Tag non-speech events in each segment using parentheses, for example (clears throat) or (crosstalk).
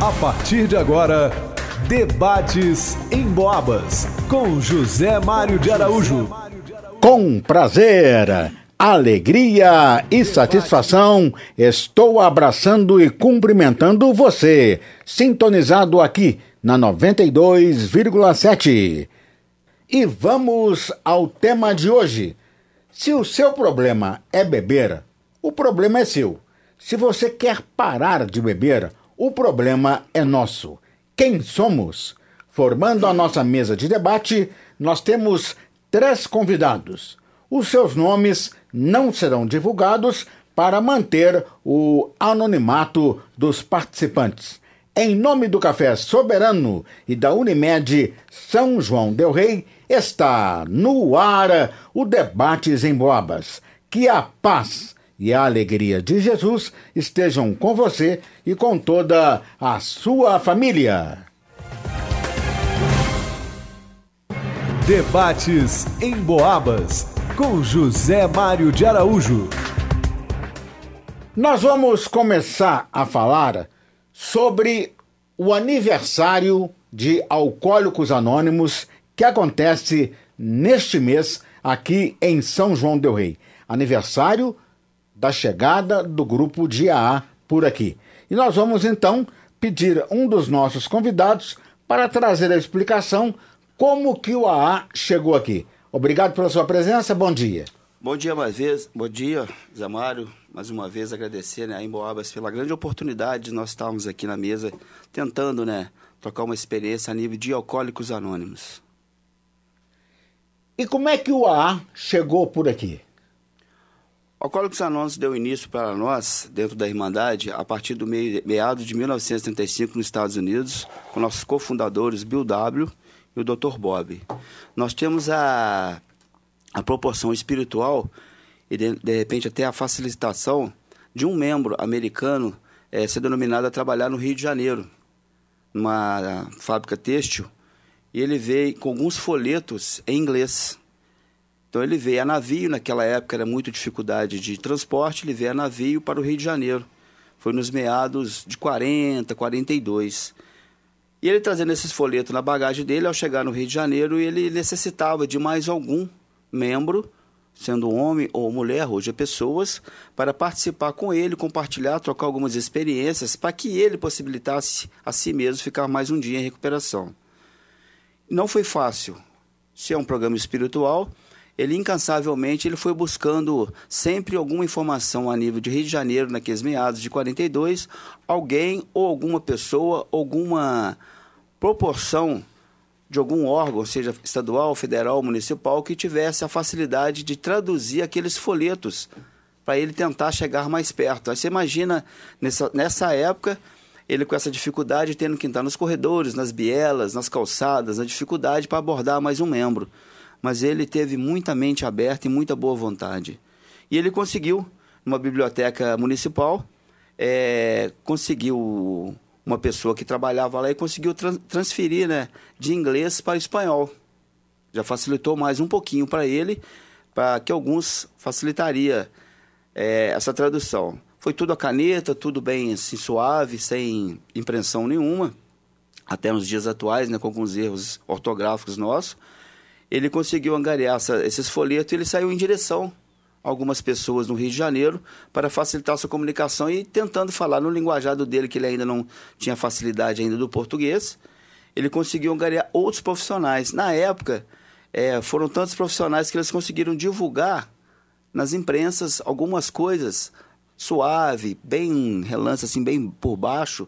A partir de agora, debates em Boabas com José Mário de Araújo. Com prazer, alegria e satisfação, estou abraçando e cumprimentando você, sintonizado aqui na 92,7. E vamos ao tema de hoje. Se o seu problema é beber, o problema é seu. Se você quer parar de beber, o problema é nosso. Quem somos? Formando a nossa mesa de debate, nós temos três convidados. Os seus nomes não serão divulgados para manter o anonimato dos participantes. Em nome do Café Soberano e da Unimed São João Del Rei, está no ar o Debates em Boabas. Que a paz e a alegria de Jesus estejam com você e com toda a sua família. Debates em Boabas com José Mário de Araújo. Nós vamos começar a falar sobre o aniversário de Alcoólicos Anônimos que acontece neste mês aqui em São João del Rei. Aniversário da chegada do grupo de AA por aqui. E nós vamos então pedir um dos nossos convidados para trazer a explicação como que o AA chegou aqui. Obrigado pela sua presença, bom dia. Bom dia mais vez, bom dia, Zé Mário. Mais uma vez agradecer né, a Emboabas pela grande oportunidade de nós estarmos aqui na mesa tentando né, trocar uma experiência a nível de alcoólicos anônimos. E como é que o AA chegou por aqui? Alcoólicos Anônimos deu início para nós, dentro da Irmandade, a partir do meado de 1935 nos Estados Unidos, com nossos cofundadores Bill W. e o Dr. Bob. Nós temos a, a proporção espiritual e, de, de repente, até a facilitação de um membro americano é, ser denominado a trabalhar no Rio de Janeiro, numa fábrica têxtil, e ele veio com alguns folhetos em inglês então ele veio a navio, naquela época era muita dificuldade de transporte, ele veio a navio para o Rio de Janeiro. Foi nos meados de 40, 42. E ele trazendo esses folhetos na bagagem dele, ao chegar no Rio de Janeiro, ele necessitava de mais algum membro, sendo homem ou mulher, hoje é pessoas, para participar com ele, compartilhar, trocar algumas experiências, para que ele possibilitasse a si mesmo ficar mais um dia em recuperação. Não foi fácil. Se é um programa espiritual, ele incansavelmente ele foi buscando sempre alguma informação a nível de Rio de Janeiro, naqueles meados de 42, alguém ou alguma pessoa, alguma proporção de algum órgão, seja estadual, federal, municipal, que tivesse a facilidade de traduzir aqueles folhetos para ele tentar chegar mais perto. Aí você imagina, nessa, nessa época, ele com essa dificuldade, tendo que entrar nos corredores, nas bielas, nas calçadas, a dificuldade para abordar mais um membro mas ele teve muita mente aberta e muita boa vontade. E ele conseguiu, numa biblioteca municipal, é, conseguiu uma pessoa que trabalhava lá e conseguiu transferir né, de inglês para espanhol. Já facilitou mais um pouquinho para ele, para que alguns facilitaria é, essa tradução. Foi tudo a caneta, tudo bem assim, suave, sem impressão nenhuma, até nos dias atuais, né, com alguns erros ortográficos nossos ele conseguiu angariar essa, esses folhetos e ele saiu em direção a algumas pessoas no Rio de Janeiro para facilitar sua comunicação e tentando falar no linguajado dele, que ele ainda não tinha facilidade ainda do português, ele conseguiu angariar outros profissionais. Na época, é, foram tantos profissionais que eles conseguiram divulgar nas imprensas algumas coisas suave, bem relance, assim, bem por baixo,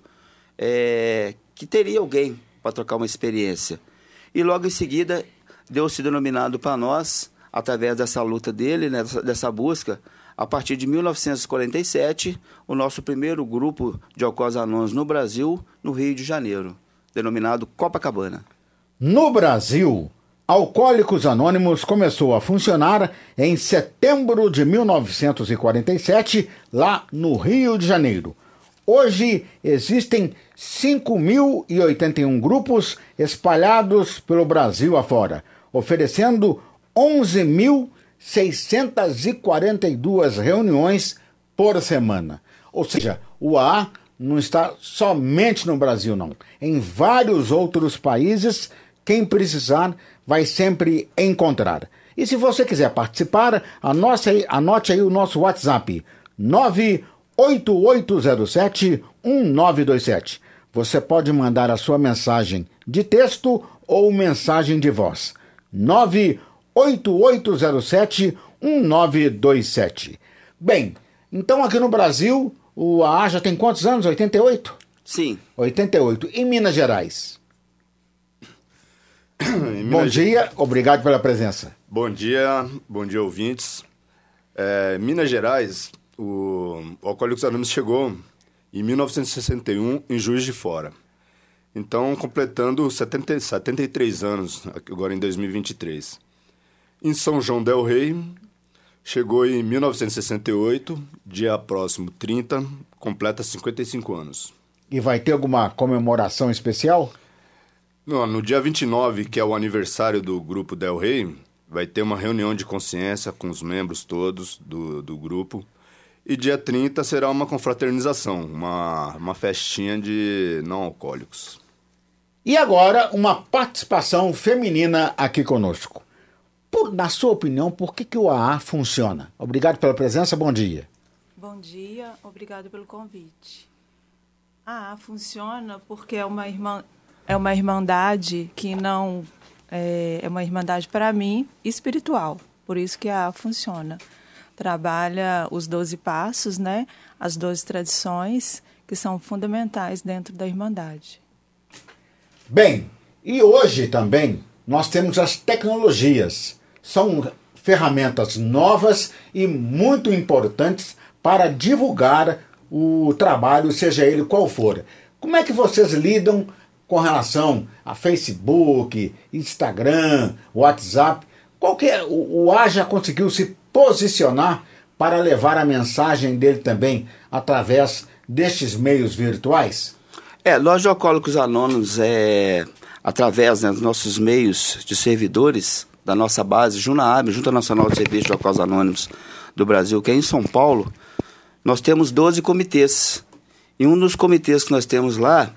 é, que teria alguém para trocar uma experiência. E logo em seguida deu-se denominado para nós, através dessa luta dele, né, dessa busca, a partir de 1947, o nosso primeiro grupo de alcoólicos anônimos no Brasil, no Rio de Janeiro, denominado Copacabana. No Brasil, Alcoólicos Anônimos começou a funcionar em setembro de 1947, lá no Rio de Janeiro. Hoje existem 5.081 grupos espalhados pelo Brasil afora, oferecendo 11.642 reuniões por semana. Ou seja, o AA não está somente no Brasil, não. Em vários outros países, quem precisar vai sempre encontrar. E se você quiser participar, anote aí, anote aí o nosso WhatsApp: 98807 1927. Você pode mandar a sua mensagem de texto ou mensagem de voz. 98807 1927. Bem, então aqui no Brasil, o AA já tem quantos anos? 88? Sim. 88. Em Minas Gerais? Minas Bom dia, obrigado pela presença. Bom dia, bom dia ouvintes. É, Minas Gerais, o, o Alcoólicos Anônimos chegou em 1961 em Juiz de Fora. Então, completando 70, 73 anos, agora em 2023. Em São João del Rei, chegou em 1968, dia próximo 30, completa 55 anos. E vai ter alguma comemoração especial? No, no dia 29, que é o aniversário do Grupo Del Rey, vai ter uma reunião de consciência com os membros todos do, do grupo. E dia 30 será uma confraternização, uma, uma festinha de não alcoólicos. E agora, uma participação feminina aqui conosco. Por, na sua opinião, por que, que o AA funciona? Obrigado pela presença, bom dia. Bom dia, obrigado pelo convite. A AA funciona porque é uma, irmã, é uma irmandade que não. É, é uma irmandade, para mim, espiritual. Por isso que a AA funciona. Trabalha os 12 passos, né? as 12 tradições que são fundamentais dentro da irmandade. Bem, e hoje também nós temos as tecnologias. São ferramentas novas e muito importantes para divulgar o trabalho, seja ele qual for. Como é que vocês lidam com relação a Facebook, Instagram, WhatsApp? Qual que é, o, o A já conseguiu se posicionar para levar a mensagem dele também através destes meios virtuais? É, nós de Alcoólicos Anônimos, é, através né, dos nossos meios de servidores, da nossa base, Junaab, Junta Nacional de Serviços de Alcoólicos Anônimos do Brasil, que é em São Paulo, nós temos 12 comitês. E um dos comitês que nós temos lá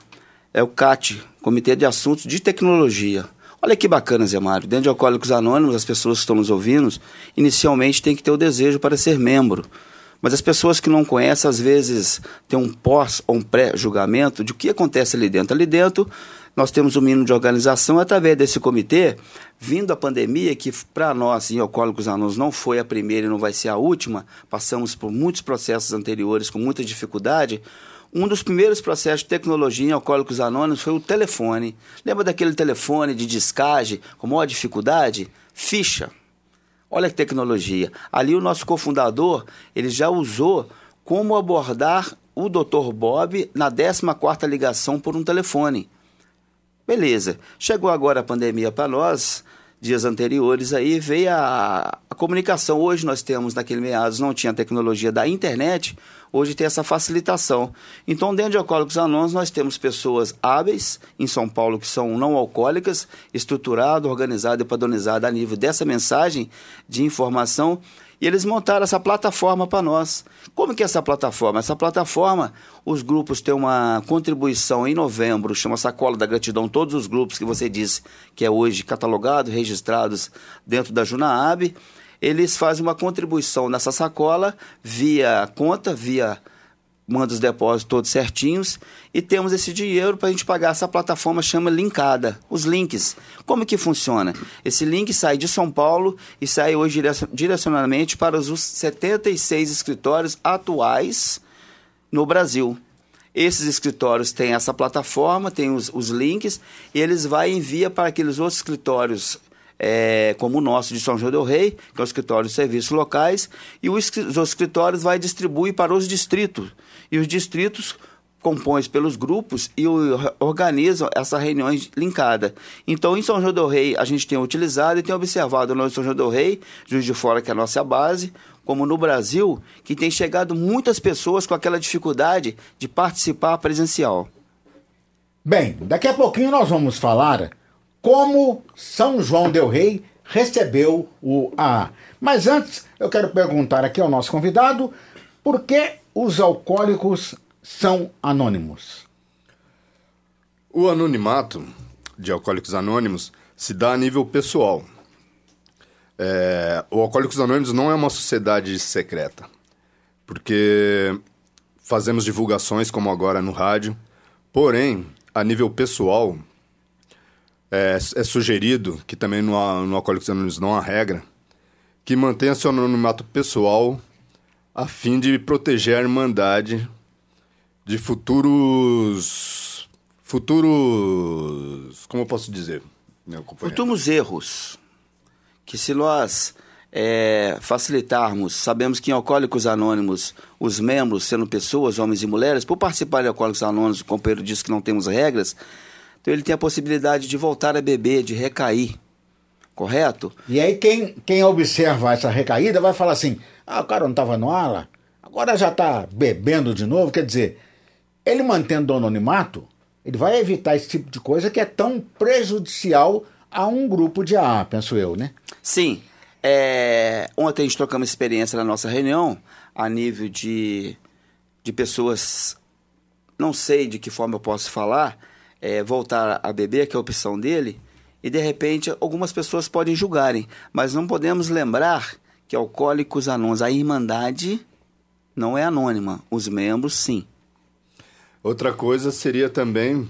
é o CAT, Comitê de Assuntos de Tecnologia. Olha que bacana, Zé Mário. Dentro de Alcoólicos Anônimos, as pessoas que estão nos ouvindo, inicialmente têm que ter o desejo para ser membro. Mas as pessoas que não conhecem, às vezes, têm um pós ou um pré-julgamento de o que acontece ali dentro. Ali dentro, nós temos um mínimo de organização através desse comitê, vindo a pandemia, que para nós, em Alcoólicos Anônimos, não foi a primeira e não vai ser a última, passamos por muitos processos anteriores com muita dificuldade. Um dos primeiros processos de tecnologia em Alcoólicos Anônimos foi o telefone. Lembra daquele telefone de descagem com maior dificuldade? Ficha. Olha que tecnologia. Ali o nosso cofundador, ele já usou como abordar o Dr. Bob na 14ª ligação por um telefone. Beleza. Chegou agora a pandemia para nós, dias anteriores aí, veio a, a, comunicação. Hoje nós temos, naquele meados, não tinha tecnologia da internet, hoje tem essa facilitação. Então, dentro de Alcoólicos Anônimos, nós temos pessoas hábeis em São Paulo que são não alcoólicas, estruturado, organizado e padronizado a nível dessa mensagem de informação. E eles montaram essa plataforma para nós. Como que é essa plataforma? Essa plataforma, os grupos têm uma contribuição em novembro, chama Sacola da Gratidão, todos os grupos que você disse que é hoje catalogado, registrados dentro da Junaab eles fazem uma contribuição nessa sacola via conta, via manda os depósitos todos certinhos e temos esse dinheiro para a gente pagar essa plataforma chama linkada, os links. Como que funciona? Esse link sai de São Paulo e sai hoje direcionadamente para os 76 escritórios atuais no Brasil. Esses escritórios têm essa plataforma, têm os, os links, e eles vai e envia para aqueles outros escritórios é, como o nosso de São João del Rei, que é o escritório de serviços locais, e os, os escritórios vai distribuir para os distritos. E os distritos compõem pelos grupos e organizam essas reuniões linkadas. Então, em São João del Rei, a gente tem utilizado e tem observado no São João del Rei, Juiz de Fora, que é a nossa base, como no Brasil, que tem chegado muitas pessoas com aquela dificuldade de participar presencial. Bem, daqui a pouquinho nós vamos falar como São João Del Rei recebeu o AA. Mas antes, eu quero perguntar aqui ao nosso convidado por que os alcoólicos são anônimos? O anonimato de Alcoólicos Anônimos se dá a nível pessoal. É, o Alcoólicos Anônimos não é uma sociedade secreta, porque fazemos divulgações como agora no rádio, porém, a nível pessoal, é, é sugerido, que também no, no Alcoólicos Anônimos não há regra, que mantenha seu anonimato pessoal a fim de proteger a Irmandade de futuros. futuros. como eu posso dizer? Futuros erros. Que se nós é, facilitarmos, sabemos que em Alcoólicos Anônimos, os membros, sendo pessoas, homens e mulheres, por participar de Alcoólicos Anônimos, o companheiro disse que não temos regras, então ele tem a possibilidade de voltar a beber, de recair. Correto? E aí quem, quem observa essa recaída vai falar assim, ah, o cara não estava no ala, agora já está bebendo de novo. Quer dizer, ele mantendo o anonimato, ele vai evitar esse tipo de coisa que é tão prejudicial a um grupo de AA, penso eu, né? Sim. É, ontem a gente trocamos experiência na nossa reunião, a nível de, de pessoas, não sei de que forma eu posso falar, é, voltar a beber, que é a opção dele, e de repente algumas pessoas podem julgarem, mas não podemos lembrar que Alcoólicos Anônimos, a Irmandade não é anônima, os membros sim. Outra coisa seria também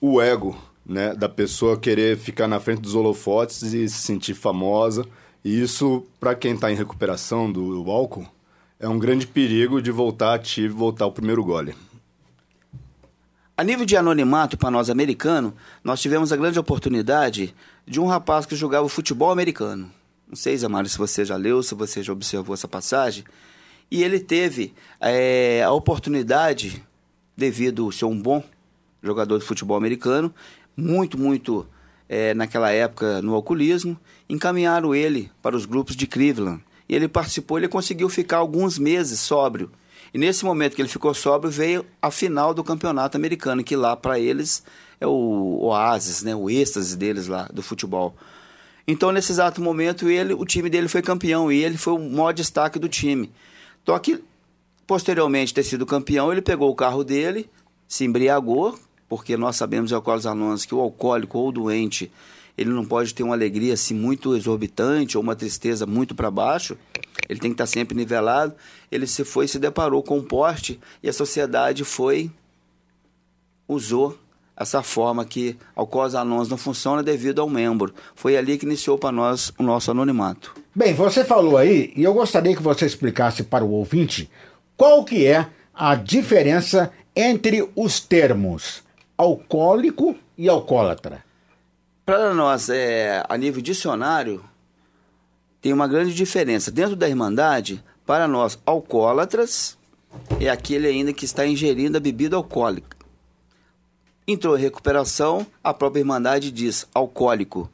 o ego, né, da pessoa querer ficar na frente dos holofotes e se sentir famosa. E isso, para quem está em recuperação do álcool, é um grande perigo de voltar ativo e voltar ao primeiro gole. A nível de anonimato para nós americanos, nós tivemos a grande oportunidade de um rapaz que jogava futebol americano. Não sei, Zé Mário, se você já leu, se você já observou essa passagem. E ele teve é, a oportunidade, devido ser um bom jogador de futebol americano, muito, muito é, naquela época no alcoolismo, encaminharam ele para os grupos de Cleveland. E ele participou, ele conseguiu ficar alguns meses sóbrio. E nesse momento que ele ficou sóbrio, veio a final do campeonato americano, que lá para eles é o oásis, né, o êxtase deles lá do futebol. Então, nesse exato momento, ele, o time dele foi campeão e ele foi o maior destaque do time. Que, posteriormente ter sido campeão, ele pegou o carro dele, se embriagou, porque nós sabemos, Alcoólicos Anônimos, que o alcoólico ou o doente, ele não pode ter uma alegria assim muito exorbitante ou uma tristeza muito para baixo. Ele tem que estar sempre nivelado. Ele se foi se deparou com um porte e a sociedade foi usou essa forma que Alcoólicos Anônimos não funciona devido ao membro. Foi ali que iniciou para nós o nosso anonimato. Bem, você falou aí, e eu gostaria que você explicasse para o ouvinte qual que é a diferença entre os termos alcoólico e alcoólatra. Para nós, é, a nível dicionário, tem uma grande diferença. Dentro da Irmandade, para nós, alcoólatras é aquele ainda que está ingerindo a bebida alcoólica. Entrou em recuperação, a própria Irmandade diz alcoólico.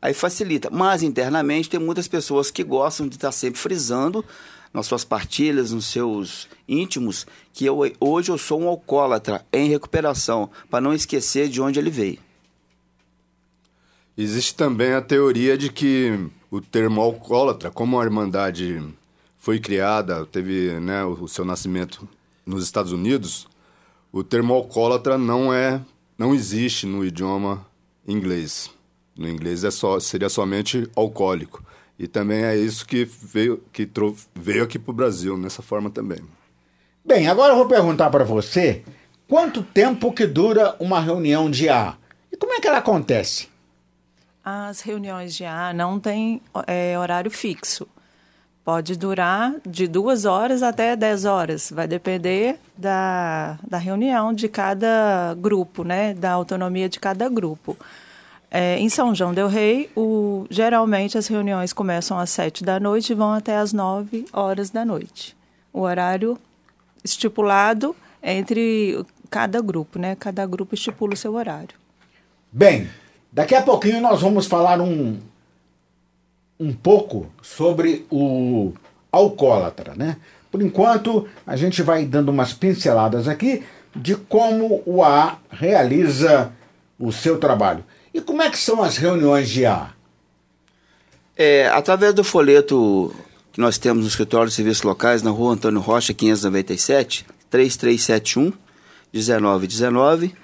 Aí facilita. Mas internamente tem muitas pessoas que gostam de estar sempre frisando nas suas partilhas, nos seus íntimos, que eu, hoje eu sou um alcoólatra em recuperação, para não esquecer de onde ele veio. Existe também a teoria de que o termo alcoólatra, como a Irmandade foi criada, teve né, o seu nascimento nos Estados Unidos, o termo alcoólatra não é, não existe no idioma inglês. No inglês é só, seria somente alcoólico. E também é isso que veio, que veio aqui para o Brasil, nessa forma também. Bem, agora eu vou perguntar para você quanto tempo que dura uma reunião de A e como é que ela acontece? As reuniões de A não têm é, horário fixo. Pode durar de duas horas até dez horas. Vai depender da, da reunião de cada grupo, né? Da autonomia de cada grupo. É, em São João del Rei, o, geralmente as reuniões começam às sete da noite e vão até às nove horas da noite. O horário estipulado entre cada grupo, né? Cada grupo estipula o seu horário. Bem, daqui a pouquinho nós vamos falar um, um pouco sobre o alcoólatra, né? Por enquanto, a gente vai dando umas pinceladas aqui de como o AA realiza o seu trabalho. E como é que são as reuniões de A? É, através do folheto que nós temos no escritório de serviços locais na rua Antônio Rocha, 597, 3371 1919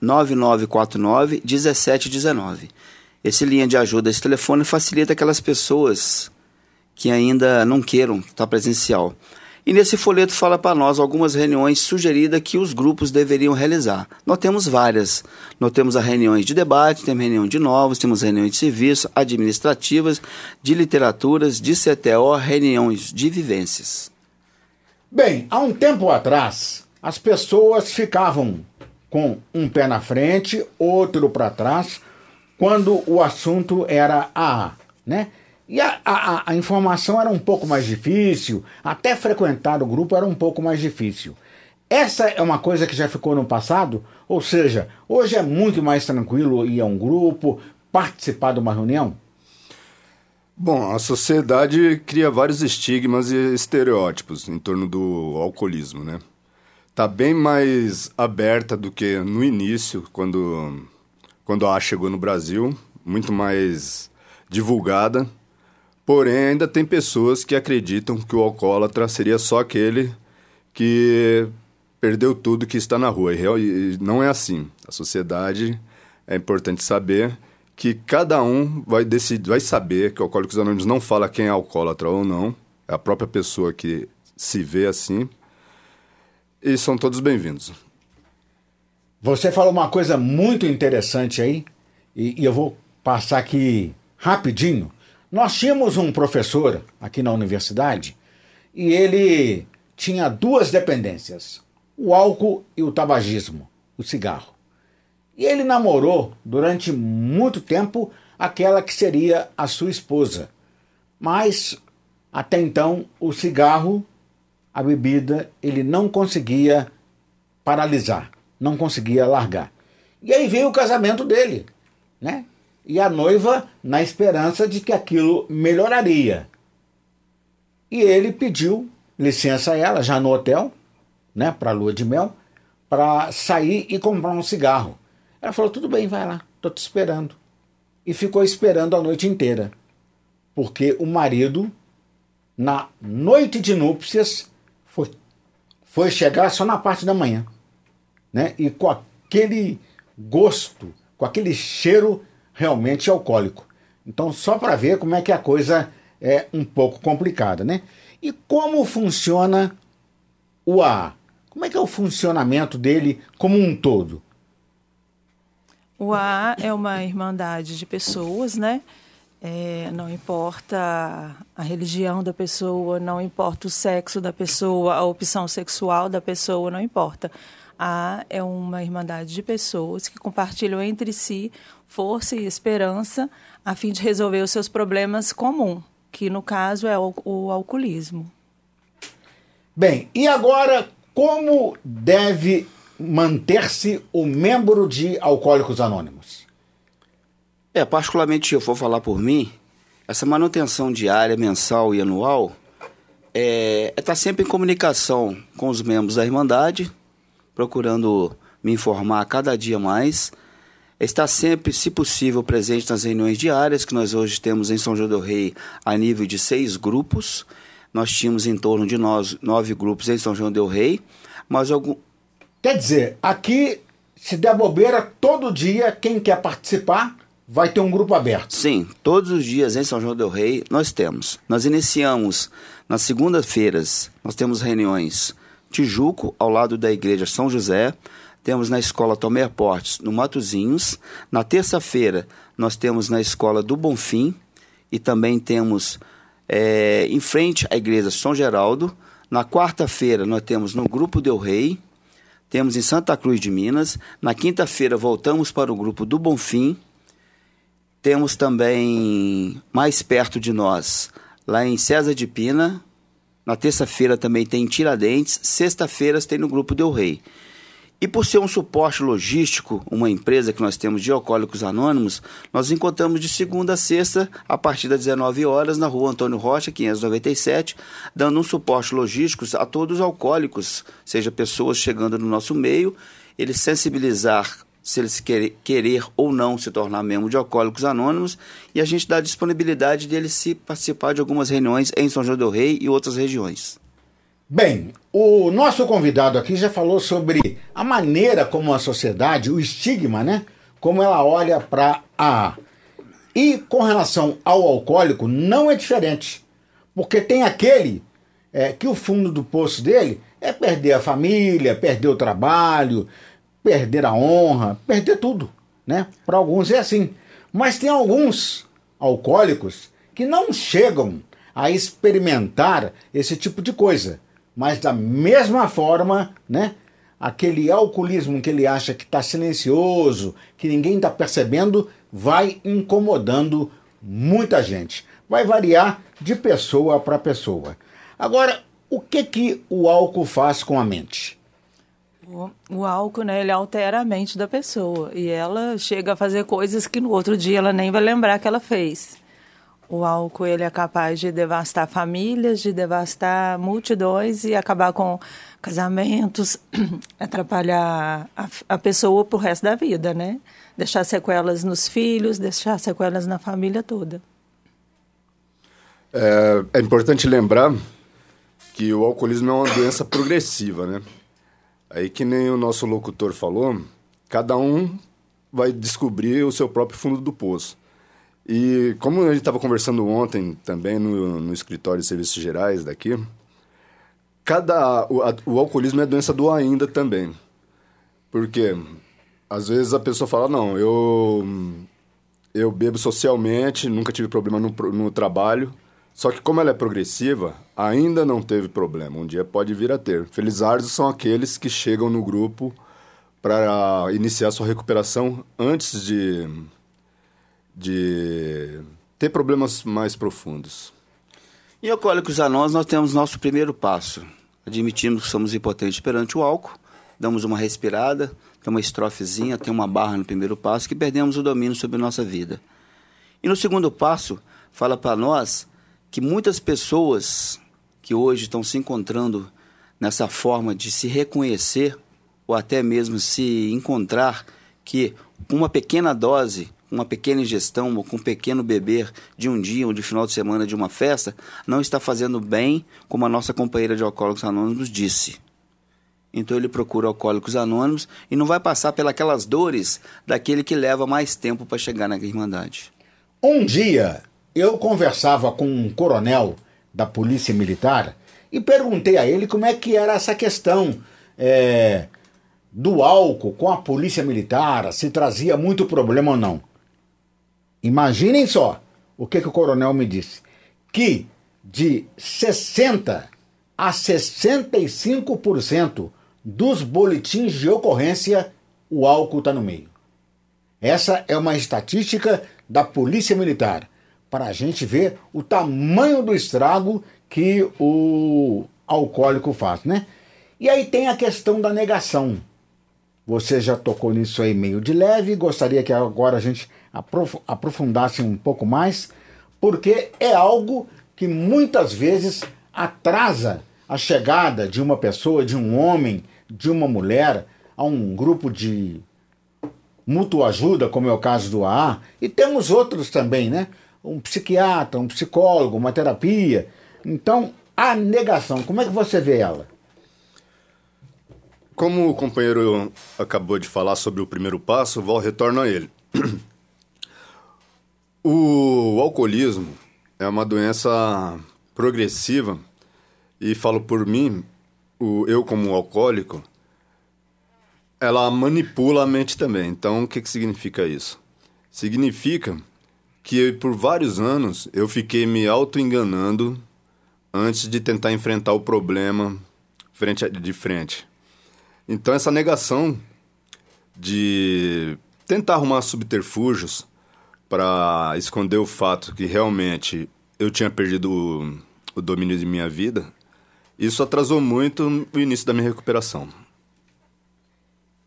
99949 1719. Esse linha de ajuda, esse telefone facilita aquelas pessoas que ainda não queiram estar presencial. E nesse folheto fala para nós algumas reuniões sugeridas que os grupos deveriam realizar. Nós temos várias. Nós temos as reuniões de debate, temos reunião de novos, temos reuniões de serviço, administrativas, de literaturas, de CTO, reuniões de vivências. Bem, há um tempo atrás, as pessoas ficavam com um pé na frente, outro para trás, quando o assunto era a, né? E a, a, a, informação era um pouco mais difícil, até frequentar o grupo era um pouco mais difícil. Essa é uma coisa que já ficou no passado, ou seja, hoje é muito mais tranquilo ir a um grupo, participar de uma reunião? Bom, a sociedade cria vários estigmas e estereótipos em torno do alcoolismo, né? Tá bem mais aberta do que no início, quando, quando a A chegou no Brasil, muito mais divulgada Porém, ainda tem pessoas que acreditam que o alcoólatra seria só aquele que perdeu tudo que está na rua. E não é assim. A sociedade é importante saber que cada um vai decidir, vai saber que o Alcoólicos Anônimos não fala quem é alcoólatra ou não. É a própria pessoa que se vê assim. E são todos bem-vindos. Você falou uma coisa muito interessante aí, e, e eu vou passar aqui rapidinho nós tínhamos um professor aqui na universidade e ele tinha duas dependências: o álcool e o tabagismo, o cigarro. E ele namorou durante muito tempo aquela que seria a sua esposa. Mas até então o cigarro, a bebida, ele não conseguia paralisar, não conseguia largar. E aí veio o casamento dele, né? e a noiva na esperança de que aquilo melhoraria. E ele pediu licença a ela, já no hotel, né, para lua de mel, para sair e comprar um cigarro. Ela falou: tudo bem, vai lá, estou te esperando. E ficou esperando a noite inteira, porque o marido, na noite de núpcias, foi, foi chegar só na parte da manhã, né? E com aquele gosto, com aquele cheiro realmente alcoólico. Então, só para ver como é que a coisa é um pouco complicada, né? E como funciona o AA? Como é que é o funcionamento dele como um todo? O AA é uma irmandade de pessoas, né? É, não importa a religião da pessoa, não importa o sexo da pessoa, a opção sexual da pessoa, não importa. A é uma irmandade de pessoas que compartilham entre si força e esperança a fim de resolver os seus problemas comuns, que no caso é o, o alcoolismo. Bem, e agora como deve manter-se o membro de Alcoólicos Anônimos? É, particularmente eu vou falar por mim, essa manutenção diária, mensal e anual é estar é tá sempre em comunicação com os membros da Irmandade, procurando me informar cada dia mais. Está sempre, se possível, presente nas reuniões diárias, que nós hoje temos em São João do Rei a nível de seis grupos. Nós tínhamos em torno de nós, nove grupos em São João do Rei, mas algum... Quer dizer, aqui, se der bobeira, todo dia, quem quer participar vai ter um grupo aberto. Sim, todos os dias em São João del Rei nós temos. Nós iniciamos nas segundas-feiras, nós temos reuniões Tijuco, ao lado da igreja São José. Temos na escola Tomé Portes, no Matozinhos. Na terça-feira, nós temos na escola do Bonfim. E também temos é, em frente à igreja São Geraldo. Na quarta-feira, nós temos no Grupo Del Rei. Temos em Santa Cruz de Minas. Na quinta-feira, voltamos para o Grupo do Bonfim. Temos também mais perto de nós, lá em César de Pina, na terça-feira também tem em Tiradentes, sexta-feiras tem no Grupo Del Rei. E por ser um suporte logístico, uma empresa que nós temos de alcoólicos anônimos, nós encontramos de segunda a sexta, a partir das 19 horas, na rua Antônio Rocha, 597, dando um suporte logístico a todos os alcoólicos, seja pessoas chegando no nosso meio, eles sensibilizar se eles querer, querer ou não se tornar membro de Alcoólicos Anônimos, e a gente dá a disponibilidade deles se participar de algumas reuniões em São João del Rei e outras regiões. Bem, o nosso convidado aqui já falou sobre a maneira como a sociedade, o estigma, né? Como ela olha para a. E com relação ao alcoólico, não é diferente. Porque tem aquele é, que o fundo do poço dele é perder a família, perder o trabalho, perder a honra, perder tudo. Né? Para alguns é assim. Mas tem alguns alcoólicos que não chegam a experimentar esse tipo de coisa mas da mesma forma, né? Aquele alcoolismo que ele acha que está silencioso, que ninguém está percebendo, vai incomodando muita gente. Vai variar de pessoa para pessoa. Agora, o que que o álcool faz com a mente? O, o, álcool, né, ele altera a mente da pessoa e ela chega a fazer coisas que no outro dia ela nem vai lembrar que ela fez. O álcool ele é capaz de devastar famílias, de devastar multidões e acabar com casamentos, (clears throat) atrapalhar a, a pessoa pro resto da vida, né? Deixar sequelas nos filhos, deixar sequelas na família toda. É, é importante lembrar que o alcoolismo é uma doença progressiva, né? Aí que nem o nosso locutor falou, cada um vai descobrir o seu próprio fundo do poço. E como a gente estava conversando ontem também no, no escritório de serviços gerais daqui, cada o, a, o alcoolismo é doença do ainda também. Porque às vezes a pessoa fala, não, eu eu bebo socialmente, nunca tive problema no, no trabalho, só que como ela é progressiva, ainda não teve problema. Um dia pode vir a ter. Felizardos são aqueles que chegam no grupo para iniciar sua recuperação antes de de ter problemas mais profundos. Em Alcoólicos Anônimos, nós temos nosso primeiro passo. Admitimos que somos impotentes perante o álcool, damos uma respirada, tem uma estrofezinha, tem uma barra no primeiro passo, que perdemos o domínio sobre nossa vida. E no segundo passo, fala para nós que muitas pessoas que hoje estão se encontrando nessa forma de se reconhecer ou até mesmo se encontrar que uma pequena dose uma pequena ingestão ou com um pequeno beber de um dia ou de final de semana de uma festa, não está fazendo bem, como a nossa companheira de Alcoólicos Anônimos disse. Então ele procura Alcoólicos Anônimos e não vai passar pelas dores daquele que leva mais tempo para chegar na Irmandade. Um dia eu conversava com um coronel da Polícia Militar e perguntei a ele como é que era essa questão é, do álcool com a Polícia Militar, se trazia muito problema ou não. Imaginem só o que, que o coronel me disse: que de 60 a 65% dos boletins de ocorrência o álcool está no meio. Essa é uma estatística da Polícia Militar para a gente ver o tamanho do estrago que o alcoólico faz, né? E aí tem a questão da negação. Você já tocou nisso aí meio de leve, gostaria que agora a gente aprofundasse um pouco mais, porque é algo que muitas vezes atrasa a chegada de uma pessoa, de um homem, de uma mulher a um grupo de mútua ajuda, como é o caso do AA, e temos outros também, né? Um psiquiatra, um psicólogo, uma terapia. Então, a negação, como é que você vê ela? Como o companheiro acabou de falar sobre o primeiro passo, vou retorno a ele. (clears throat) O alcoolismo é uma doença progressiva e falo por mim, o, eu como alcoólico, ela manipula a mente também. Então, o que, que significa isso? Significa que por vários anos eu fiquei me auto-enganando antes de tentar enfrentar o problema frente de frente. Então, essa negação de tentar arrumar subterfúgios para esconder o fato que realmente eu tinha perdido o, o domínio de minha vida, isso atrasou muito o início da minha recuperação.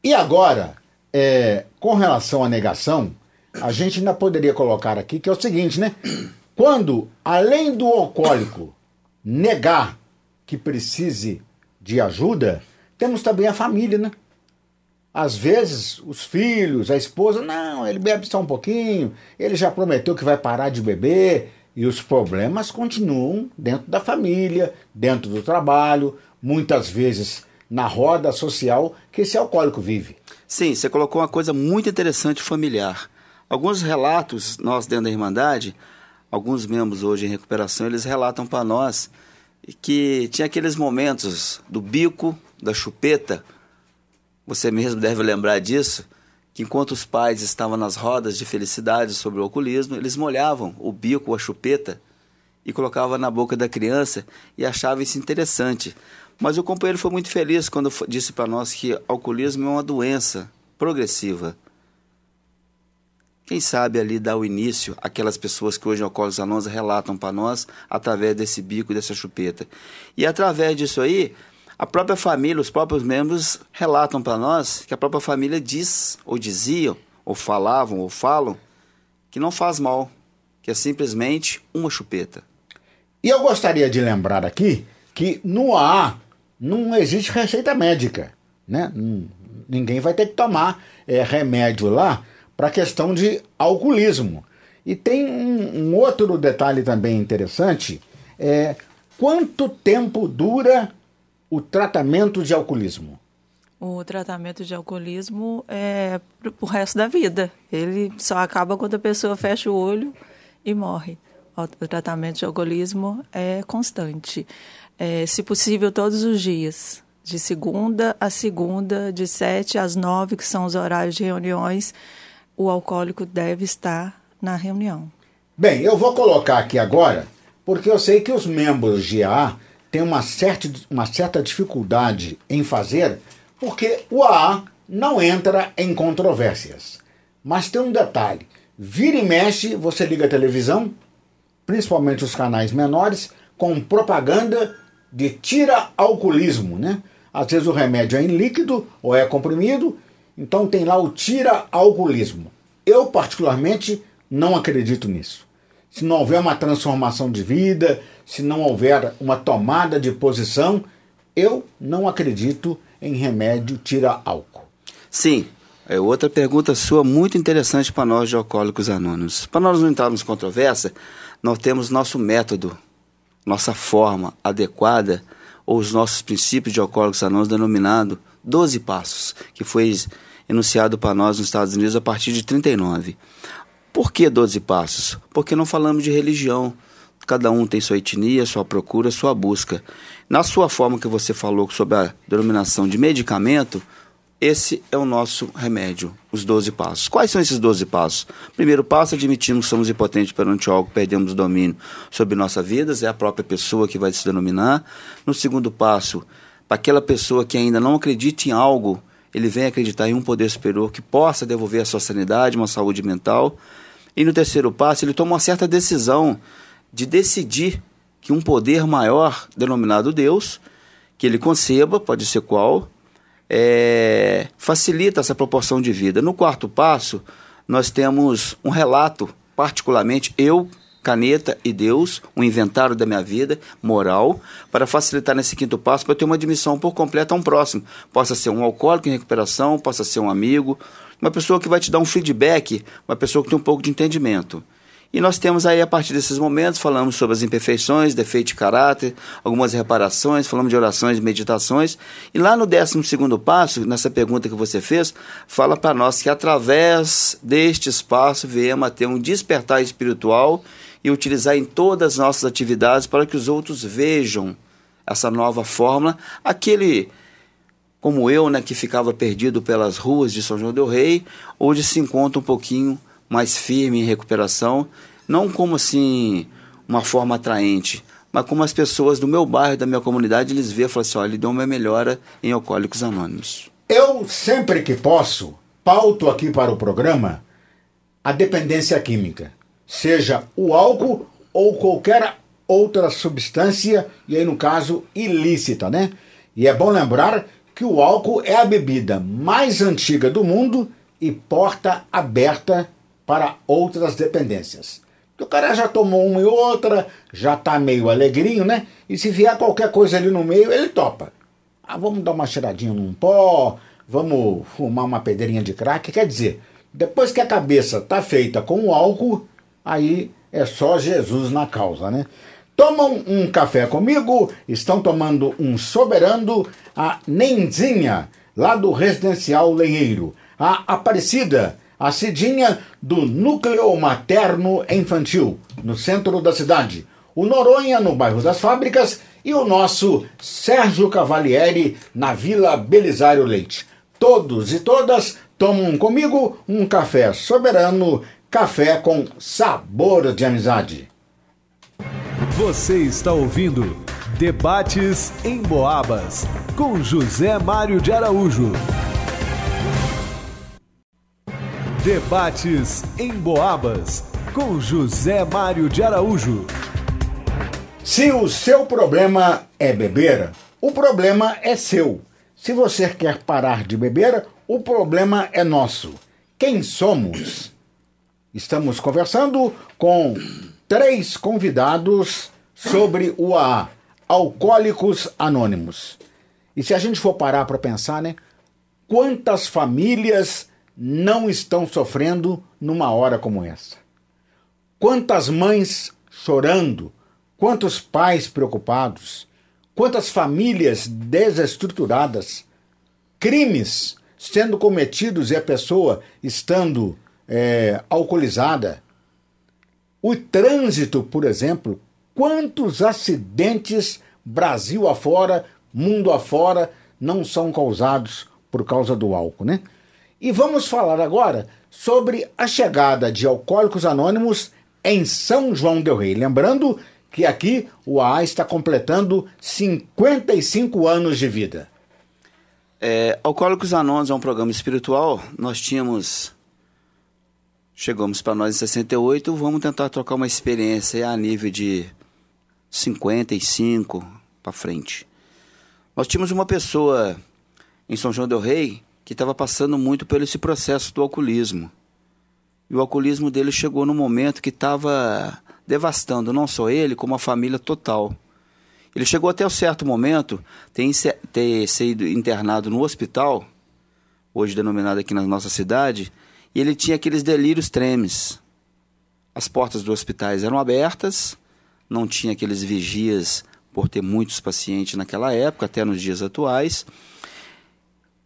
E agora, é, com relação à negação, a gente ainda poderia colocar aqui que é o seguinte, né? Quando, além do alcoólico negar que precise de ajuda, temos também a família, né? Às vezes, os filhos, a esposa, não, ele bebe só um pouquinho, ele já prometeu que vai parar de beber, E os problemas continuam dentro da família, dentro do trabalho, muitas vezes na roda social que esse alcoólico vive. Sim, você colocou uma coisa muito interessante familiar. Alguns relatos, nós dentro da Irmandade, alguns membros hoje em recuperação, eles relatam para nós que tinha aqueles momentos do bico, da chupeta, você mesmo deve lembrar disso, que enquanto os pais estavam nas rodas de felicidade sobre o alcoolismo, eles molhavam o bico, a chupeta, e colocavam na boca da criança e achavam isso interessante. Mas o companheiro foi muito feliz quando disse para nós que alcoolismo é uma doença progressiva. Quem sabe ali dar o início àquelas pessoas que hoje Alcoólicos Anônimos relatam para nós através desse bico, dessa chupeta. E através disso aí, a própria família, os próprios membros relatam para nós que a própria família diz, ou diziam, ou falavam, ou falam, que não faz mal, que é simplesmente uma chupeta. E eu gostaria de lembrar aqui que no AA não existe receita médica, né? Ninguém vai ter que tomar é, remédio lá para a questão de alcoolismo. E tem um, um, outro detalhe também interessante: é quanto tempo dura o tratamento de alcoolismo? O tratamento de alcoolismo é o resto da vida. Ele só acaba quando a pessoa fecha o olho e morre. O tratamento de alcoolismo é constante. É, se possível, todos os dias. De segunda a segunda, de sete às nove, que são os horários de reuniões, o alcoólico deve estar na reunião. Bem, eu vou colocar aqui agora, porque eu sei que os membros de AA têm uma certa, uma certa dificuldade em fazer, porque o AA não entra em controvérsias. Mas tem um detalhe: vira e mexe, você liga a televisão, principalmente os canais menores, com propaganda de tira alcoolismo, né? Às vezes o remédio é em líquido ou é comprimido então tem lá o tira alcoolismo. Eu, particularmente, não acredito nisso. Se não houver uma transformação de vida, se não houver uma tomada de posição, eu não acredito em remédio tira álcool. Sim. É outra pergunta sua muito interessante para nós de alcoólicos anônimos. Para nós não entrarmos em controvérsia, nós temos nosso método, nossa forma adequada, ou os nossos princípios de alcoólicos anônimos denominado 12 passos, que foi enunciado para nós nos Estados Unidos a partir de 39. Por que 12 passos? Porque não falamos de religião. Cada um tem sua etnia, sua procura, sua busca. Na sua forma que você falou sobre a denominação de medicamento, esse é o nosso remédio, os 12 passos. Quais são esses 12 passos? Primeiro passo, admitimos que somos impotentes perante algo, perdemos o domínio sobre nossas vidas, é a própria pessoa que vai se denominar. No segundo passo, para aquela pessoa que ainda não acredita em algo, ele vem acreditar em um poder superior que possa devolver a sua sanidade, uma saúde mental. E no terceiro passo, ele toma uma certa decisão de decidir que um poder maior, denominado Deus, que ele conceba, pode ser qual, é, facilita essa proporção de vida. No quarto passo, nós temos um relato, particularmente eu caneta e Deus, um inventário da minha vida, moral, para facilitar nesse quinto passo, para ter uma admissão por completo a um próximo. Possa ser um alcoólico em recuperação, possa ser um amigo, uma pessoa que vai te dar um feedback, uma pessoa que tem um pouco de entendimento. E nós temos aí, a partir desses momentos, falamos sobre as imperfeições, defeito de caráter, algumas reparações, falamos de orações e meditações. E lá no décimo segundo passo, nessa pergunta que você fez, fala para nós que através deste espaço viemos a ter um despertar espiritual e utilizar em todas as nossas atividades para que os outros vejam essa nova fórmula. Aquele, como eu, né, que ficava perdido pelas ruas de São João del Rei, hoje se encontra um pouquinho mais firme em recuperação, não como assim uma forma atraente, mas como as pessoas do meu bairro, da minha comunidade, eles veem e falam assim, olha, ele deu uma melhora em Alcoólicos Anônimos. Eu, sempre que posso, pauto aqui para o programa a dependência química seja o álcool ou qualquer outra substância, e aí no caso ilícita, né? E é bom lembrar que o álcool é a bebida mais antiga do mundo e porta aberta para outras dependências. O cara já tomou uma e outra, já está meio alegrinho, né? E se vier qualquer coisa ali no meio, ele topa. Ah, vamos dar uma cheiradinha num pó, vamos fumar uma pedrinha de crack. Quer dizer, depois que a cabeça está feita com o álcool, aí é só Jesus na causa, né? Tomam um café comigo, estão tomando um soberano, a Nenzinha, lá do Residencial Lenheiro, a Aparecida, a Cidinha do Núcleo Materno Infantil, no centro da cidade, o Noronha, no bairro das Fábricas, e o nosso Sérgio Cavalieri, na Vila Belisário Leite. Todos e todas tomam comigo um café soberano, café com sabor de amizade. Você está ouvindo Debates em Boabas, com José Mário de Araújo. Debates em Boabas, com José Mário de Araújo. Se o seu problema é beber, o problema é seu. Se você quer parar de beber, o problema é nosso. Quem somos? Estamos conversando com três convidados sobre o AA, Alcoólicos Anônimos. E se a gente for parar para pensar, né? Quantas famílias não estão sofrendo numa hora como essa? Quantas mães chorando, quantos pais preocupados, quantas famílias desestruturadas, crimes sendo cometidos e a pessoa estando é, alcoolizada. O trânsito, por exemplo, quantos acidentes Brasil afora, mundo afora, não são causados por causa do álcool, né? E vamos falar agora sobre a chegada de Alcoólicos Anônimos em São João del Rei. Lembrando que aqui o AA está completando 55 anos de vida. É, Alcoólicos Anônimos é um programa espiritual. Nós tínhamos. Chegamos para nós em 68, vamos tentar trocar uma experiência a nível de 55 para frente. Nós tínhamos uma pessoa em São João del Rei que estava passando muito por esse processo do alcoolismo. E o alcoolismo dele chegou no momento que estava devastando não só ele, como a família total. Ele chegou até um certo momento ter, ter sido internado no hospital, hoje denominado aqui na nossa cidade, e ele tinha aqueles delírios tremes. As portas dos hospitais eram abertas, não tinha aqueles vigias por ter muitos pacientes naquela época, até nos dias atuais.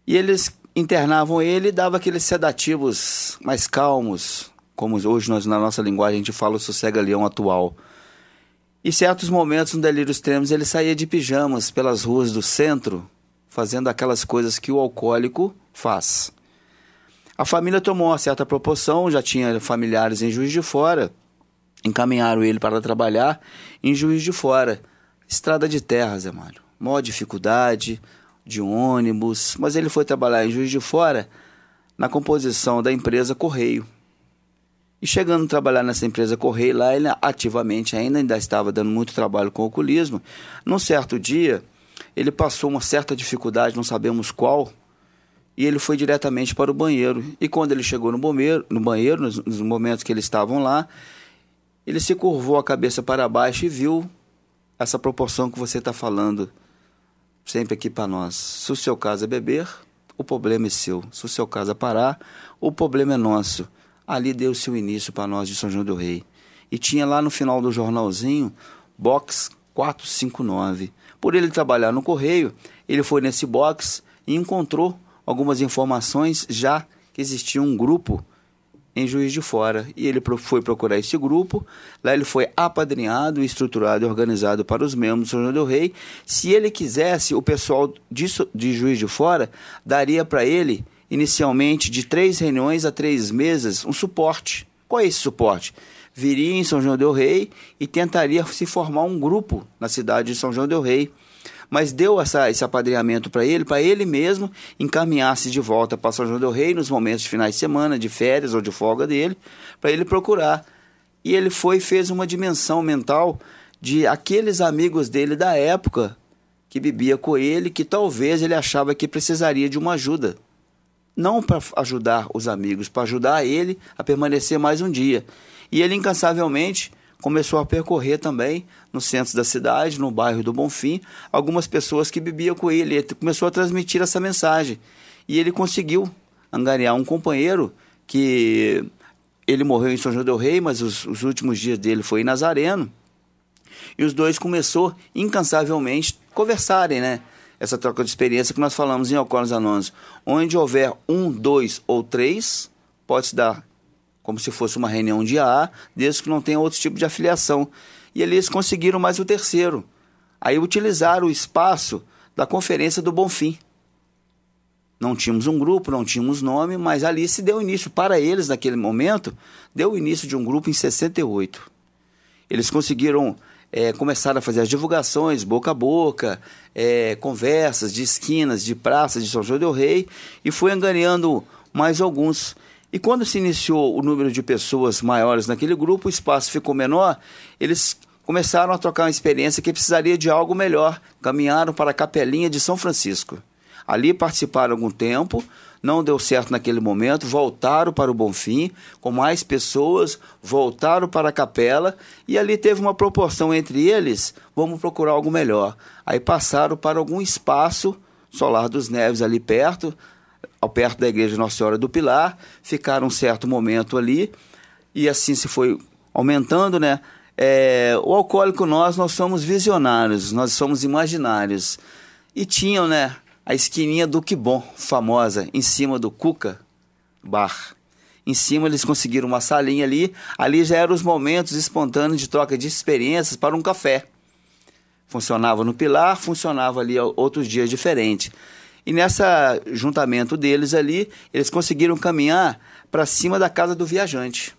E eles internavam ele e davam aqueles sedativos mais calmos, como hoje nós na nossa linguagem a gente fala o sossega-leão atual. E certos momentos no delírio extremos ele saía de pijamas pelas ruas do centro, fazendo aquelas coisas que o alcoólico faz. A família tomou uma certa proporção, já tinha familiares em Juiz de Fora, encaminharam ele para trabalhar em Juiz de Fora. Estrada de terra, Zé Mário. Maior dificuldade, de ônibus, mas ele foi trabalhar em Juiz de Fora na composição da empresa Correio. E chegando a trabalhar nessa empresa Correio, lá ele ativamente ainda, ainda estava dando muito trabalho com o oculismo. Num certo dia, ele passou uma certa dificuldade, não sabemos qual, e ele foi diretamente para o banheiro. E quando ele chegou no banheiro, no banheiro nos, nos momentos que eles estavam lá, ele se curvou a cabeça para baixo e viu essa proporção que você está falando sempre aqui para nós. Se o seu caso é beber, o problema é seu. Se o seu caso é parar, o problema é nosso. Ali deu-se o início para nós de São João do Rei. E tinha lá no final do jornalzinho, box 459. Por ele trabalhar no correio, ele foi nesse box e encontrou algumas informações já que existia um grupo em Juiz de Fora. E ele foi procurar esse grupo. Lá ele foi apadrinhado, estruturado e organizado para os membros do São João do Rei. Se ele quisesse, o pessoal de, de Juiz de Fora daria para ele inicialmente de três reuniões a três meses um suporte. Qual é esse suporte? Viria em São João del Rei e tentaria se formar um grupo na cidade de São João del Rei. Mas deu essa, esse apadrinhamento para ele, para ele mesmo encaminhar-se de volta para São João del Rei nos momentos de finais de semana, de férias ou de folga dele, para ele procurar. E ele foi fez uma dimensão mental de aqueles amigos dele da época que bebia com ele, que talvez ele achava que precisaria de uma ajuda não para ajudar os amigos, para ajudar ele a permanecer mais um dia. E ele incansavelmente começou a percorrer também no centro da cidade, no bairro do Bonfim, algumas pessoas que bebiam com ele. Ele começou a transmitir essa mensagem. E ele conseguiu angariar um companheiro que ele morreu em São João del Rei, mas os, os últimos dias dele foi em Nazareno. E os dois começou incansavelmente conversarem, né? Essa troca de experiência que nós falamos em Alcoólicos Anônimos. Onde houver um, dois ou três, pode se dar como se fosse uma reunião de AA, desde que não tenha outro tipo de afiliação. E eles conseguiram mais o terceiro. Aí utilizaram o espaço da Conferência do Bonfim. Não tínhamos um grupo, não tínhamos nome, mas ali se deu início, para eles naquele momento, deu início de um grupo em 68. Eles conseguiram é, começar a fazer as divulgações boca a boca, é, conversas de esquinas, de praças de São João del Rei, e foi angariando mais alguns. E quando se iniciou o número de pessoas maiores naquele grupo, o espaço ficou menor, eles começaram a trocar uma experiência que precisaria de algo melhor. Caminharam para a Capelinha de São Francisco. Ali participaram algum tempo, não deu certo naquele momento, voltaram para o Bonfim, com mais pessoas, voltaram para a capela e ali teve uma proporção entre eles, vamos procurar algo melhor. Aí passaram para algum espaço, Solar dos Neves ali perto, ao perto da igreja Nossa Senhora do Pilar, ficaram um certo momento ali e assim se foi aumentando, né? É, o alcoólico nós, nós somos visionários, nós somos imaginários. E tinham, né, a esquininha do Que Bom, famosa, em cima do Cuca Bar. Em cima eles conseguiram uma salinha ali, ali já eram os momentos espontâneos de troca de experiências para um café. Funcionava no Pilar, funcionava ali outros dias diferentes. E nessa juntamento deles ali, eles conseguiram caminhar para cima da casa do viajante.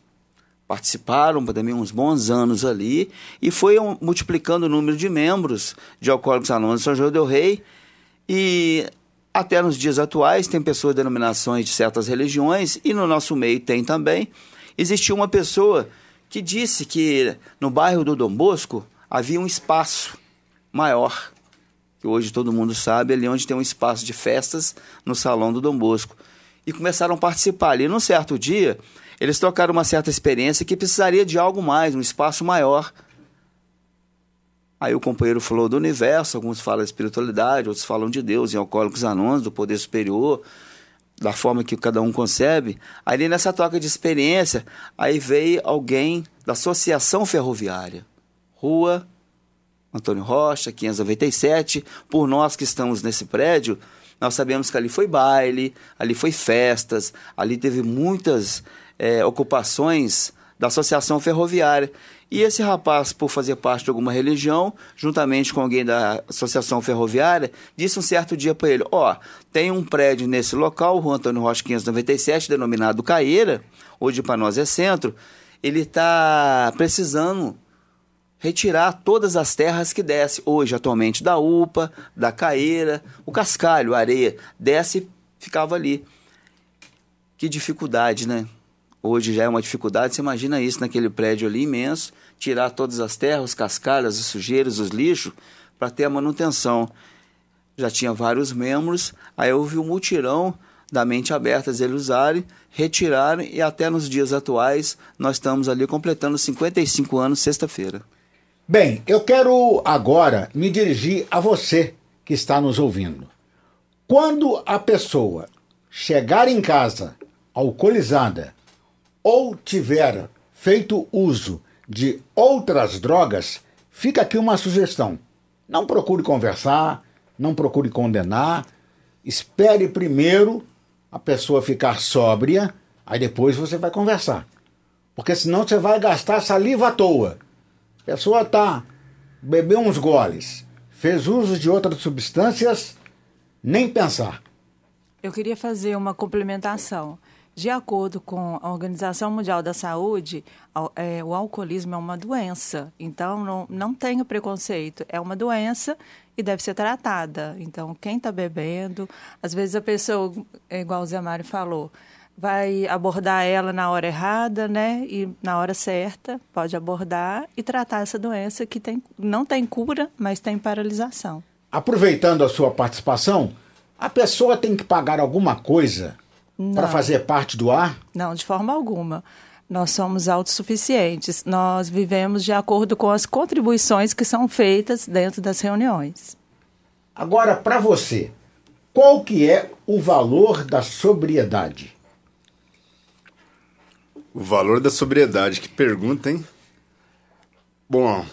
Participaram também uns bons anos ali e foi um, multiplicando o número de membros de Alcoólicos Anônimos de São João del Rei. E até nos dias atuais tem pessoas de denominações de certas religiões e no nosso meio tem também. Existiu uma pessoa que disse que no bairro do Dom Bosco havia um espaço maior que hoje todo mundo sabe, ali onde tem um espaço de festas no Salão do Dom Bosco. E começaram a participar ali. Num certo dia, eles trocaram uma certa experiência que precisaria de algo mais, um espaço maior. Aí o companheiro falou do universo, alguns falam de espiritualidade, outros falam de Deus, em Alcoólicos Anônimos, do poder superior, da forma que cada um concebe. Aí nessa troca de experiência, aí veio alguém da Associação Ferroviária, Rua Antônio Rocha, 597. Por nós que estamos nesse prédio, nós sabemos que ali foi baile, ali foi festas, ali teve muitas é, ocupações da Associação Ferroviária. E esse rapaz, por fazer parte de alguma religião, juntamente com alguém da Associação Ferroviária, disse um certo dia para ele: Ó, oh, tem um prédio nesse local, Rua Antônio Rocha 597, denominado Caeira, hoje para nós é centro, ele está precisando retirar todas as terras que desce hoje atualmente da UPA, da Caeira, o cascalho, a areia, desce ficava ali. Que dificuldade, né? Hoje já é uma dificuldade, você imagina isso naquele prédio ali imenso, tirar todas as terras, os cascalhos, as sujeiras, os lixos, para ter a manutenção. Já tinha vários membros, aí houve um mutirão da mente aberta eles usarem, retirarem e até nos dias atuais nós estamos ali completando 55 anos sexta-feira. Bem, eu quero agora me dirigir a você que está nos ouvindo. Quando a pessoa chegar em casa alcoolizada ou tiver feito uso de outras drogas, fica aqui uma sugestão. Não procure conversar, não procure condenar, espere primeiro a pessoa ficar sóbria, aí depois você vai conversar. Porque senão você vai gastar saliva à toa. Pessoa tá bebeu uns goles, fez uso de outras substâncias, nem pensar. Eu queria fazer uma complementação. De acordo com a Organização Mundial da Saúde, é, o alcoolismo é uma doença. Então, não, não tenha preconceito. É uma doença e deve ser tratada. Então, quem está bebendo, às vezes a pessoa, igual o Zé Mário falou, vai abordar ela na hora errada, né? E na hora certa, pode abordar e tratar essa doença que tem, não tem cura, mas tem paralisação. Aproveitando a sua participação, a pessoa tem que pagar alguma coisa para fazer parte do ar? Não, de forma alguma. Nós somos autossuficientes. Nós vivemos de acordo com as contribuições que são feitas dentro das reuniões. Agora, para você, qual que é o valor da sobriedade? O valor da sobriedade, que pergunta, hein? Bom,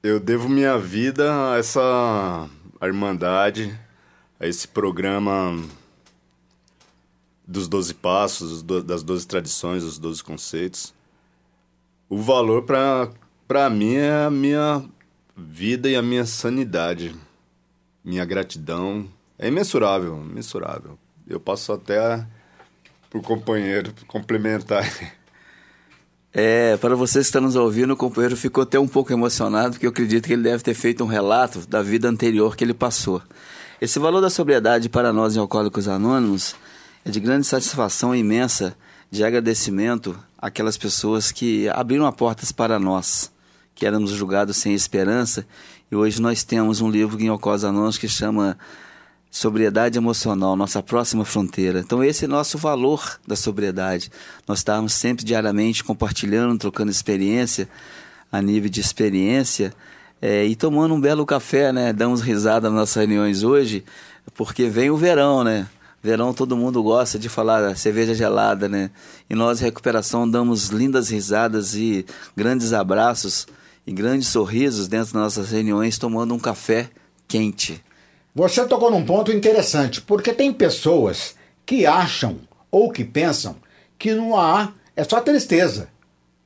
eu devo minha vida a essa irmandade, a esse programa dos Doze Passos, das Doze Tradições, dos Doze Conceitos. O valor para mim é a minha vida e a minha sanidade. Minha gratidão é imensurável, imensurável. Eu passo até por companheiro complementar. (laughs) É, para vocês que estão nos ouvindo, o companheiro ficou até um pouco emocionado, porque eu acredito que ele deve ter feito um relato da vida anterior que ele passou. Esse valor da sobriedade para nós em Alcoólicos Anônimos é de grande satisfação imensa, de agradecimento àquelas pessoas que abriram as portas para nós, que éramos julgados sem esperança, e hoje nós temos um livro em Alcoólicos Anônimos que chama sobriedade emocional, nossa próxima fronteira. Então esse é nosso valor da sobriedade. Nós estamos sempre diariamente compartilhando, trocando experiência a nível de experiência é, e tomando um belo café, né? Damos risada nas nossas reuniões hoje, porque vem o verão, né? Verão todo mundo gosta de falar cerveja gelada, né? E nós, recuperação, damos lindas risadas e grandes abraços e grandes sorrisos dentro das nossas reuniões, tomando um café quente. Você tocou num ponto interessante, porque tem pessoas que acham ou que pensam que no AA é só tristeza,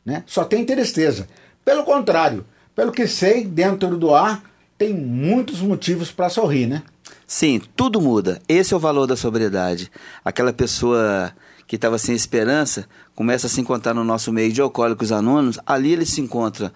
né? Só tem tristeza. Pelo contrário, pelo que sei, dentro do ar tem muitos motivos para sorrir, né? Sim, tudo muda. Esse é o valor da sobriedade. Aquela pessoa que estava sem esperança começa a se encontrar no nosso meio de alcoólicos anônimos. Ali ele se encontra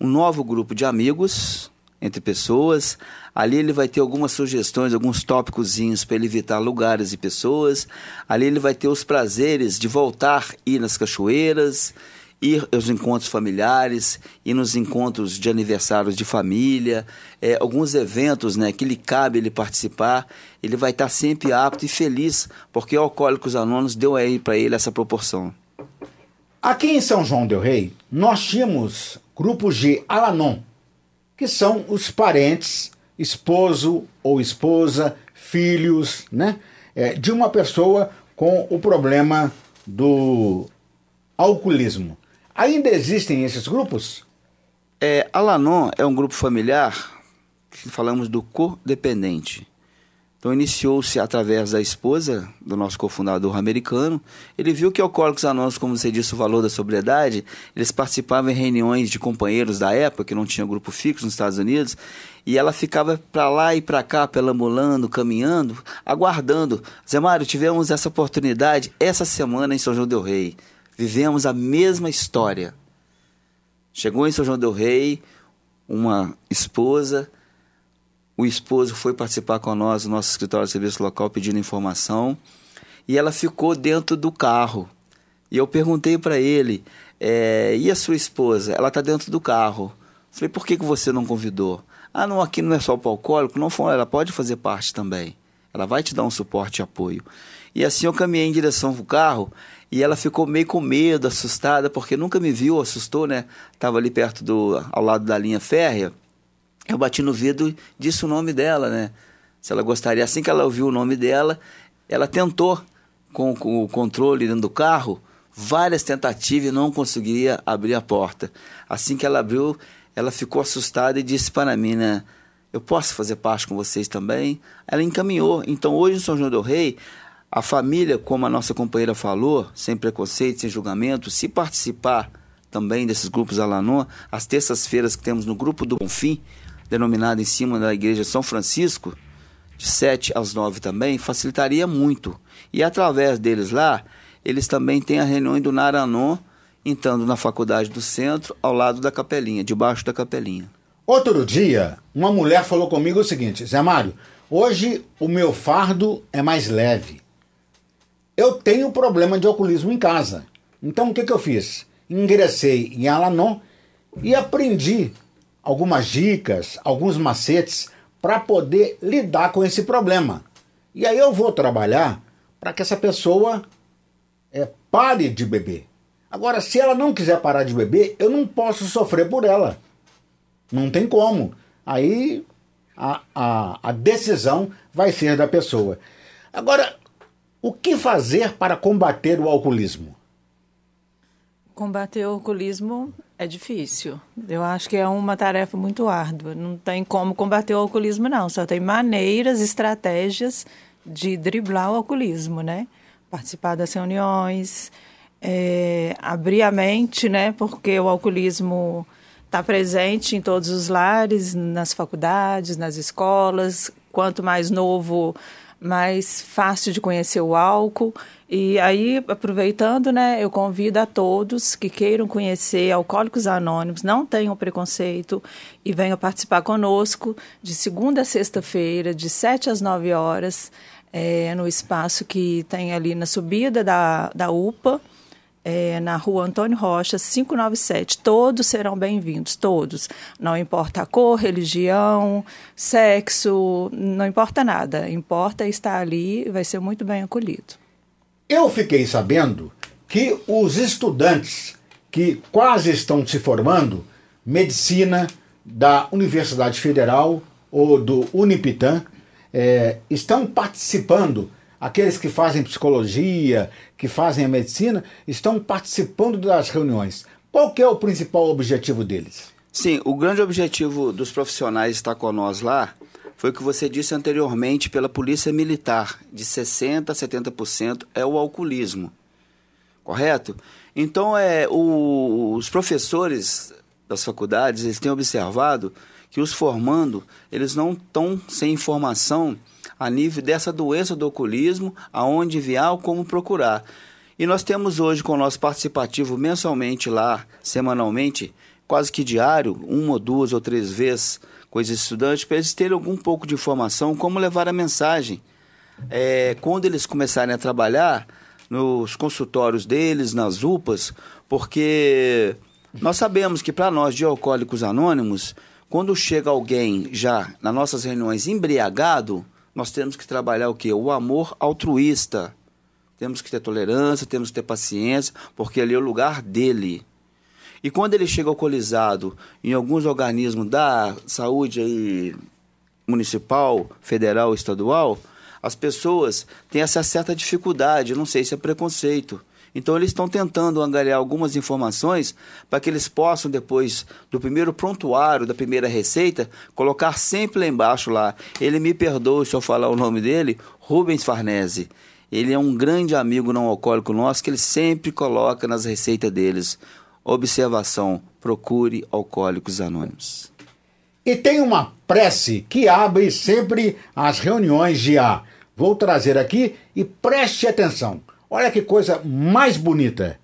um novo grupo de amigos entre pessoas. Ali ele vai ter algumas sugestões, alguns tópicos para ele evitar lugares e pessoas. Ali ele vai ter os prazeres de voltar ir nas cachoeiras, ir aos encontros familiares, ir nos encontros de aniversários de família, é, alguns eventos né, que lhe cabe ele participar. Ele vai estar sempre apto e feliz, porque o Alcoólicos Anônimos deu aí para ele essa proporção. Aqui em São João del Rei, nós tínhamos grupos de Alanon, que são os parentes esposo ou esposa, filhos, né? É, de uma pessoa com o problema do alcoolismo. Ainda existem esses grupos? É, Alanon é um grupo familiar que falamos do codependente. Então iniciou-se através da esposa do nosso cofundador americano. Ele viu que Alcoólicos Anônimos, como você disse, o valor da sobriedade, eles participavam em reuniões de companheiros da época, que não tinha grupo fixo nos Estados Unidos, e ela ficava para lá e para cá, pelambulando, caminhando, aguardando. Zé Mário, tivemos essa oportunidade essa semana em São João del Rei. Vivemos a mesma história. Chegou em São João del Rei uma esposa o esposo foi participar com nós no nosso escritório de serviço local pedindo informação e ela ficou dentro do carro. E eu perguntei para ele: é, e a sua esposa? Ela está dentro do carro. Falei: por que, que você não convidou? Ah, não, aqui não é só o alcoólico. Não, ela pode fazer parte também. Ela vai te dar um suporte e apoio. E assim eu caminhei em direção ao carro e ela ficou meio com medo, assustada, porque nunca me viu, assustou, né? Estava ali perto do, ao lado da linha férrea. Eu bati no vidro e disse o nome dela, né? Se ela gostaria. Assim que ela ouviu o nome dela, ela tentou com, com o controle dentro do carro, várias tentativas e não conseguia abrir a porta. Assim que ela abriu, ela ficou assustada e disse para mim, né? Eu posso fazer parte com vocês também? Ela encaminhou. Então, hoje em São João del Rei, a família, como a nossa companheira falou, sem preconceito, sem julgamento, se participar também desses grupos Alanon, as terças-feiras que temos no grupo do Bonfim, denominada em cima da igreja São Francisco, de 7 às 9 também, facilitaria muito. E através deles lá, eles também têm a reunião do Naranon, entrando na faculdade do centro, ao lado da capelinha, debaixo da capelinha. Outro dia, uma mulher falou comigo o seguinte: Zé Mário, hoje o meu fardo é mais leve. Eu tenho problema de oculismo em casa. Então o que, que eu fiz? Ingressei em Alanon e aprendi algumas dicas, alguns macetes para poder lidar com esse problema. E aí eu vou trabalhar para que essa pessoa é, pare de beber. Agora, se ela não quiser parar de beber, eu não posso sofrer por ela. Não tem como. Aí a, a, a decisão vai ser da pessoa. Agora, o que fazer para combater o alcoolismo? Combater o alcoolismo é difícil. Eu acho que é uma tarefa muito árdua. Não tem como combater o alcoolismo, não. Só tem maneiras, estratégias de driblar o alcoolismo, né? Participar das reuniões, é, abrir a mente, né? Porque o alcoolismo está presente em todos os lares, nas faculdades, nas escolas. Quanto mais novo, mais fácil de conhecer o álcool. E aí, aproveitando, né, eu convido a todos que queiram conhecer Alcoólicos Anônimos, não tenham preconceito e venham participar conosco de segunda a sexta-feira, de 7 às 9 horas, é, no espaço que tem ali na subida da, da UPA, é, na rua Antônio Rocha, 597. Todos serão bem-vindos, todos. Não importa a cor, religião, sexo, não importa nada. Importa estar ali vai ser muito bem acolhido. Eu fiquei sabendo que os estudantes que quase estão se formando, medicina da Universidade Federal ou do Unipitã, é, estão participando aqueles que fazem psicologia, que fazem a medicina, estão participando das reuniões. Qual que é o principal objetivo deles? Sim, o grande objetivo dos profissionais estar conosco lá foi o que você disse anteriormente pela Polícia Militar, de 60% a 70% é o alcoolismo. Correto? Então, é, o, os professores das faculdades eles têm observado que os formando eles não estão sem informação a nível dessa doença do alcoolismo, aonde enviar ou como procurar. E nós temos hoje com o nosso participativo mensalmente lá, semanalmente, quase que diário, uma ou duas ou três vezes com os estudantes, para eles terem algum pouco de informação como levar a mensagem. É, quando eles começarem a trabalhar nos consultórios deles, nas UPAs, porque nós sabemos que para nós de alcoólicos anônimos, quando chega alguém já nas nossas reuniões embriagado, nós temos que trabalhar o quê? O amor altruísta. Temos que ter tolerância, temos que ter paciência, porque ali é o lugar dele. E quando ele chega alcoolizado em alguns organismos da saúde aí, municipal, federal, estadual, as pessoas têm essa certa dificuldade, não sei se é preconceito, então eles estão tentando angariar algumas informações para que eles possam, depois do primeiro prontuário, da primeira receita, colocar sempre lá embaixo lá. Ele me perdoe se eu falar o nome dele, Rubens Farnese. Ele é um grande amigo não alcoólico nosso que ele sempre coloca nas receitas deles. Observação: procure alcoólicos anônimos. E tem uma prece que abre sempre as reuniões de A. Vou trazer aqui e preste atenção. Olha que coisa mais bonita.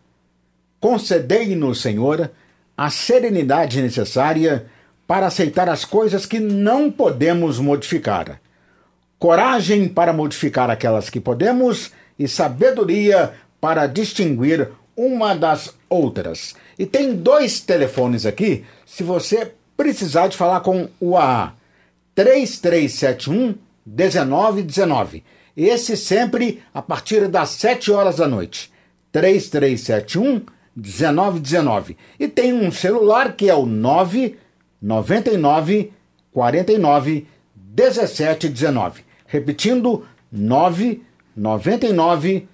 Concedei-nos, Senhor, a serenidade necessária para aceitar as coisas que não podemos modificar, coragem para modificar aquelas que podemos e sabedoria para distinguir uma das outras. E tem dois telefones aqui, se você precisar de falar com o AA. 3371 1919 esse sempre a partir das 7 horas da noite. 3371 1919. E tem um celular que é o 999 49 1719. Repetindo, 999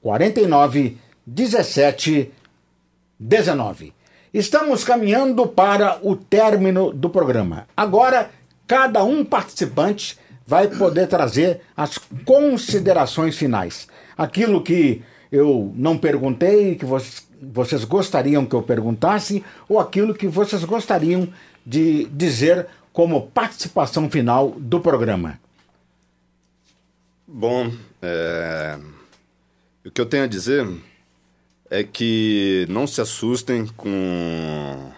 49 1719. Estamos caminhando para o término do programa. Agora, cada um participante vai poder trazer as considerações finais. Aquilo que eu não perguntei, que vocês gostariam que eu perguntasse, ou aquilo que vocês gostariam de dizer como participação final do programa. Bom, é... o que eu tenho a dizer é que não se assustem com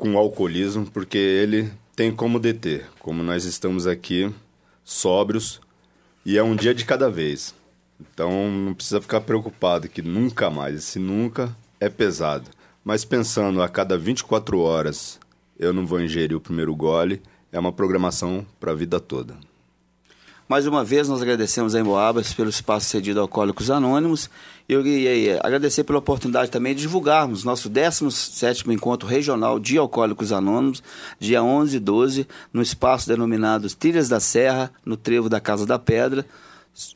com o alcoolismo, porque ele tem como deter, como nós estamos aqui sóbrios e é um dia de cada vez. Então não precisa ficar preocupado que nunca mais, esse nunca é pesado. Mas pensando a cada 24 horas eu não vou ingerir o primeiro gole, é uma programação para a vida toda. Mais uma vez, nós agradecemos a Emboabas pelo espaço cedido a Alcoólicos Anônimos e eu queria agradecer pela oportunidade também de divulgarmos nosso 17º Encontro Regional de Alcoólicos Anônimos, dia 11 e 12, no espaço denominado Trilhas da Serra, no Trevo da Casa da Pedra.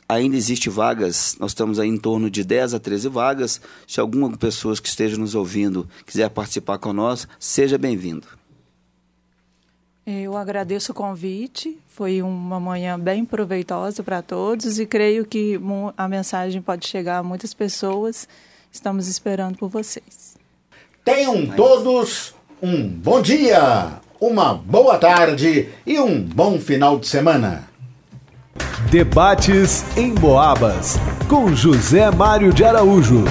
ainda existe vagas, nós estamos aí em torno de 10 a 13 vagas. Se alguma pessoa que esteja nos ouvindo quiser participar conosco, seja bem-vindo. Eu agradeço o convite, foi uma manhã bem proveitosa para todos e creio que a mensagem pode chegar a muitas pessoas. Estamos esperando por vocês. Tenham todos um bom dia, uma boa tarde e um bom final de semana. Debates em Boabas, com José Mário de Araújo.